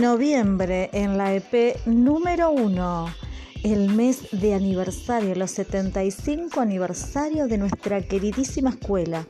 Noviembre en la EP número 1, el mes de aniversario, los 75 aniversarios de nuestra queridísima escuela.